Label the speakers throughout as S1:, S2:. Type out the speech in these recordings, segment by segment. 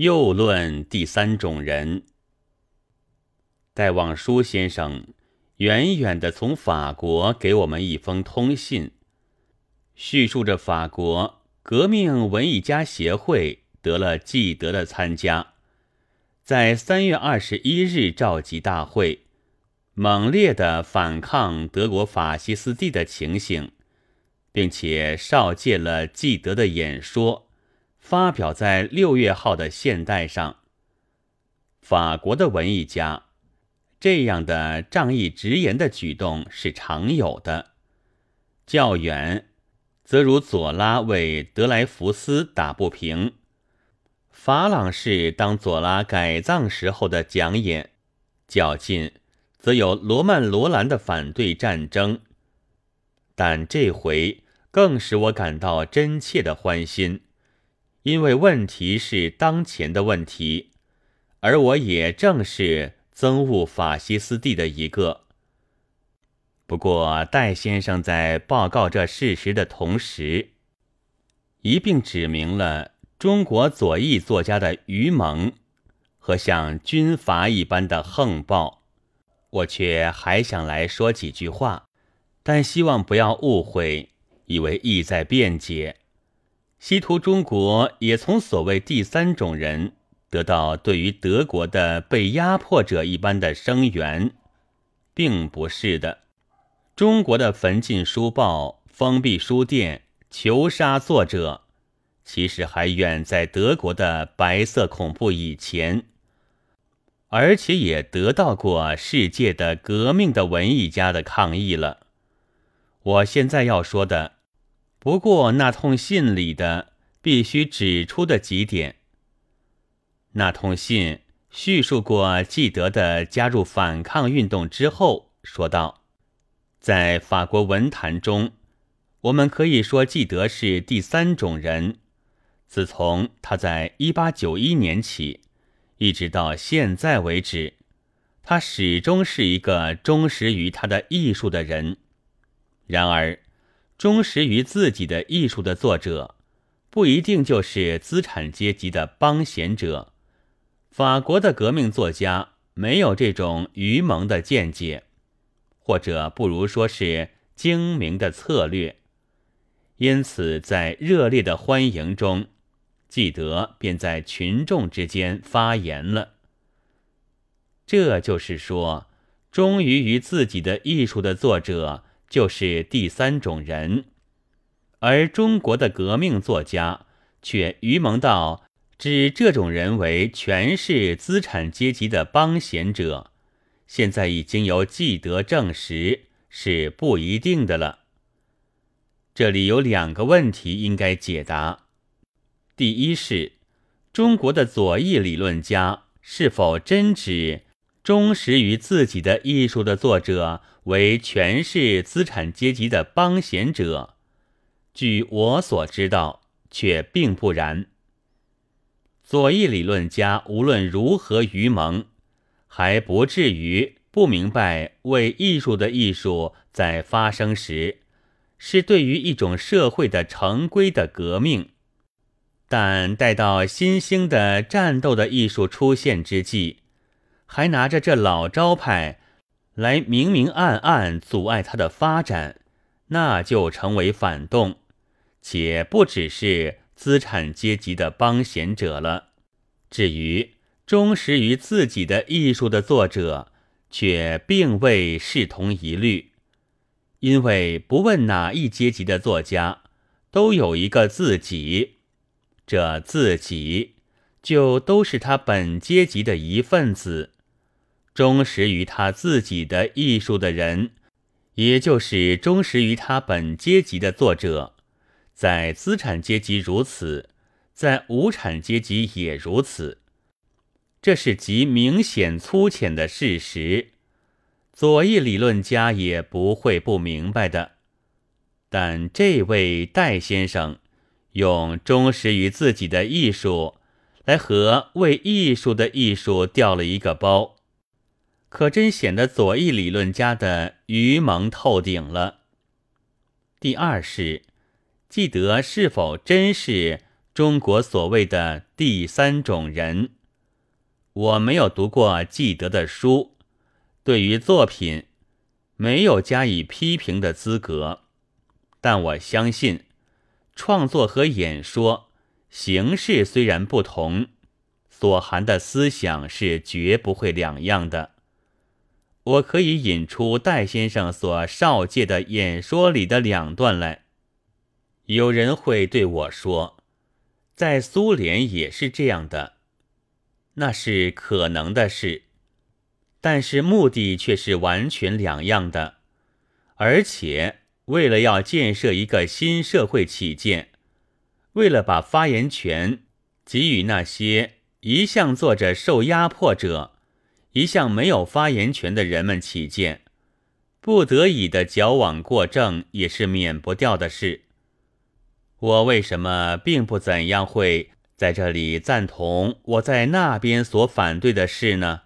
S1: 又论第三种人。戴望舒先生远远的从法国给我们一封通信，叙述着法国革命文艺家协会得了纪德的参加，在三月二十一日召集大会，猛烈的反抗德国法西斯帝的情形，并且少借了纪德的演说。发表在六月号的《现代》上。法国的文艺家这样的仗义直言的举动是常有的。较远，则如左拉为德莱福斯打不平；法朗士当左拉改葬时候的讲演；较近，则有罗曼·罗兰的反对战争。但这回更使我感到真切的欢心。因为问题是当前的问题，而我也正是憎恶法西斯帝的一个。不过，戴先生在报告这事实的同时，一并指明了中国左翼作家的愚蒙和像军阀一般的横暴。我却还想来说几句话，但希望不要误会，以为意在辩解。西图中国也从所谓第三种人得到对于德国的被压迫者一般的声援，并不是的。中国的焚禁书报、封闭书店、囚杀作者，其实还远在德国的白色恐怖以前，而且也得到过世界的革命的文艺家的抗议了。我现在要说的。不过，那通信里的必须指出的几点。那通信叙述过纪德的加入反抗运动之后，说道：“在法国文坛中，我们可以说纪德是第三种人。自从他在一八九一年起，一直到现在为止，他始终是一个忠实于他的艺术的人。然而。”忠实于自己的艺术的作者，不一定就是资产阶级的帮闲者。法国的革命作家没有这种愚蒙的见解，或者不如说是精明的策略。因此，在热烈的欢迎中，记得便在群众之间发言了。这就是说，忠于于自己的艺术的作者。就是第三种人，而中国的革命作家却愚蒙到指这种人为全是资产阶级的帮闲者。现在已经由记得证实是不一定的了。这里有两个问题应该解答：第一是，中国的左翼理论家是否真指？忠实于自己的艺术的作者为权势资产阶级的帮闲者，据我所知道，却并不然。左翼理论家无论如何愚蒙，还不至于不明白为艺术的艺术在发生时，是对于一种社会的成规的革命。但待到新兴的战斗的艺术出现之际，还拿着这老招牌来明明暗暗阻碍他的发展，那就成为反动，且不只是资产阶级的帮闲者了。至于忠实于自己的艺术的作者，却并未视同一律，因为不问哪一阶级的作家，都有一个自己，这自己就都是他本阶级的一份子。忠实于他自己的艺术的人，也就是忠实于他本阶级的作者，在资产阶级如此，在无产阶级也如此，这是极明显粗浅的事实。左翼理论家也不会不明白的。但这位戴先生用忠实于自己的艺术来和为艺术的艺术掉了一个包。可真显得左翼理论家的愚蒙透顶了。第二是，记得是否真是中国所谓的第三种人。我没有读过纪德的书，对于作品没有加以批评的资格，但我相信，创作和演说形式虽然不同，所含的思想是绝不会两样的。我可以引出戴先生所少介的演说里的两段来。有人会对我说，在苏联也是这样的。那是可能的事，但是目的却是完全两样的。而且，为了要建设一个新社会起见，为了把发言权给予那些一向做着受压迫者、一向没有发言权的人们起见，不得已的矫枉过正也是免不掉的事。我为什么并不怎样会？在这里赞同我在那边所反对的事呢？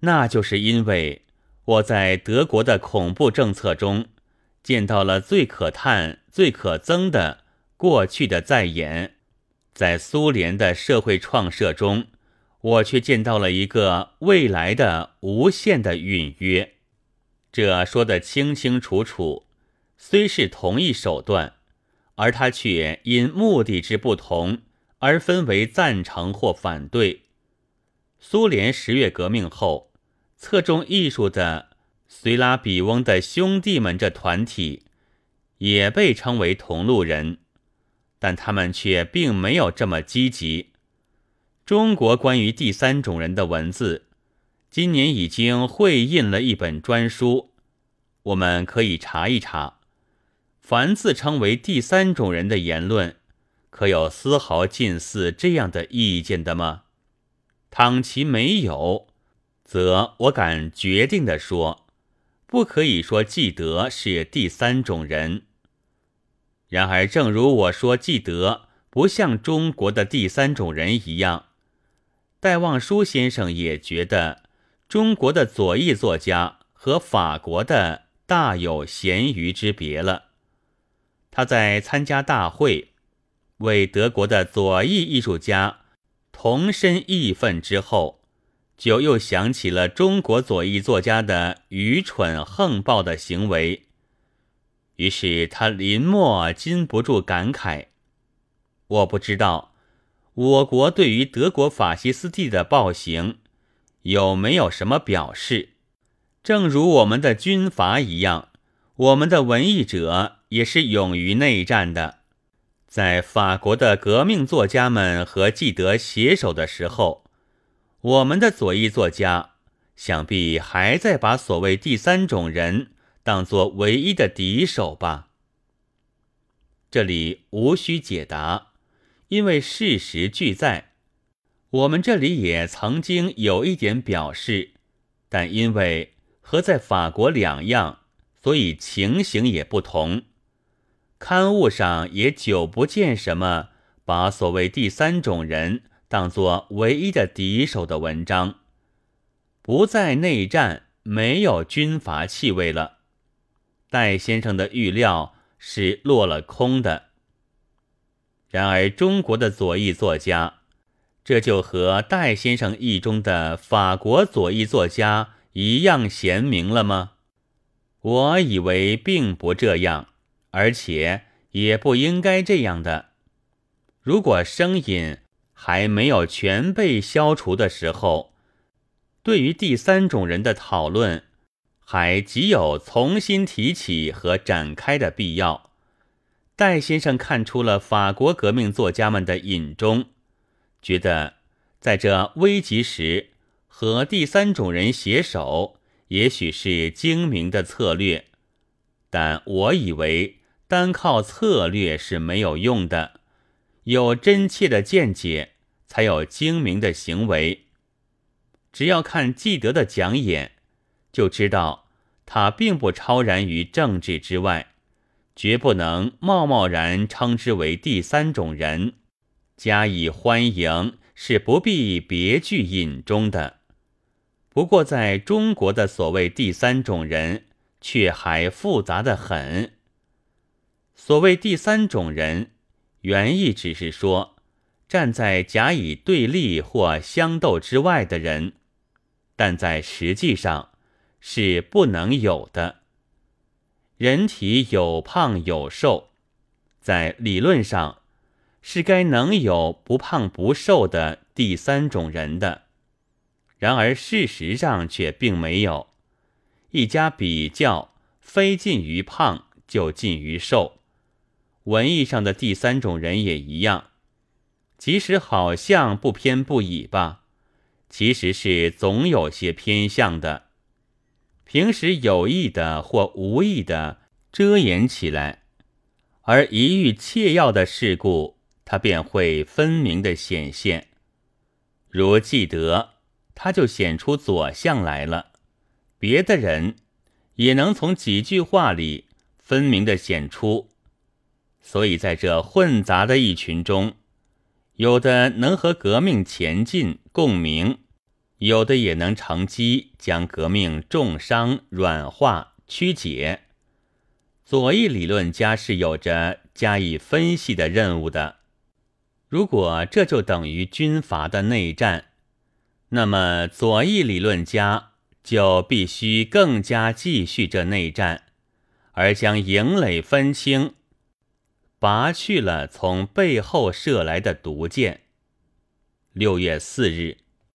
S1: 那就是因为我在德国的恐怖政策中见到了最可叹、最可憎的过去的再演，在苏联的社会创设中，我却见到了一个未来的无限的隐约。这说得清清楚楚，虽是同一手段，而他却因目的之不同。而分为赞成或反对。苏联十月革命后，侧重艺术的随拉比翁的兄弟们这团体，也被称为同路人，但他们却并没有这么积极。中国关于第三种人的文字，今年已经会印了一本专书，我们可以查一查。凡自称为第三种人的言论。可有丝毫近似这样的意见的吗？倘其没有，则我敢决定的说，不可以说季德是第三种人。然而，正如我说纪德不像中国的第三种人一样，戴望舒先生也觉得中国的左翼作家和法国的大有咸鱼之别了。他在参加大会。为德国的左翼艺术家同身义愤之后，就又想起了中国左翼作家的愚蠢横暴的行为，于是他临末禁不住感慨：我不知道我国对于德国法西斯蒂的暴行有没有什么表示，正如我们的军阀一样，我们的文艺者也是勇于内战的。在法国的革命作家们和记德携手的时候，我们的左翼作家想必还在把所谓第三种人当作唯一的敌手吧？这里无需解答，因为事实俱在。我们这里也曾经有一点表示，但因为和在法国两样，所以情形也不同。刊物上也久不见什么把所谓第三种人当作唯一的敌手的文章，不在内战，没有军阀气味了。戴先生的预料是落了空的。然而，中国的左翼作家，这就和戴先生译中的法国左翼作家一样贤明了吗？我以为并不这样。而且也不应该这样的。如果声音还没有全被消除的时候，对于第三种人的讨论还极有重新提起和展开的必要。戴先生看出了法国革命作家们的隐衷，觉得在这危急时和第三种人携手，也许是精明的策略。但我以为。单靠策略是没有用的，有真切的见解，才有精明的行为。只要看纪德的讲演，就知道他并不超然于政治之外，绝不能贸贸然称之为第三种人，加以欢迎是不必别具隐衷的。不过，在中国的所谓第三种人，却还复杂的很。所谓第三种人，原意只是说，站在甲乙对立或相斗之外的人，但在实际上是不能有的。人体有胖有瘦，在理论上是该能有不胖不瘦的第三种人的，然而事实上却并没有。一家比较，非近于胖就近于瘦。文艺上的第三种人也一样，即使好像不偏不倚吧，其实是总有些偏向的。平时有意的或无意的遮掩起来，而一遇切要的事故，它便会分明的显现。如记得，他就显出左相来了。别的人也能从几句话里分明的显出，所以在这混杂的一群中，有的能和革命前进共鸣，有的也能乘机将革命重伤软化曲解。左翼理论家是有着加以分析的任务的。如果这就等于军阀的内战，那么左翼理论家。就必须更加继续这内战，而将营垒分清，拔去了从背后射来的毒箭。六月四日。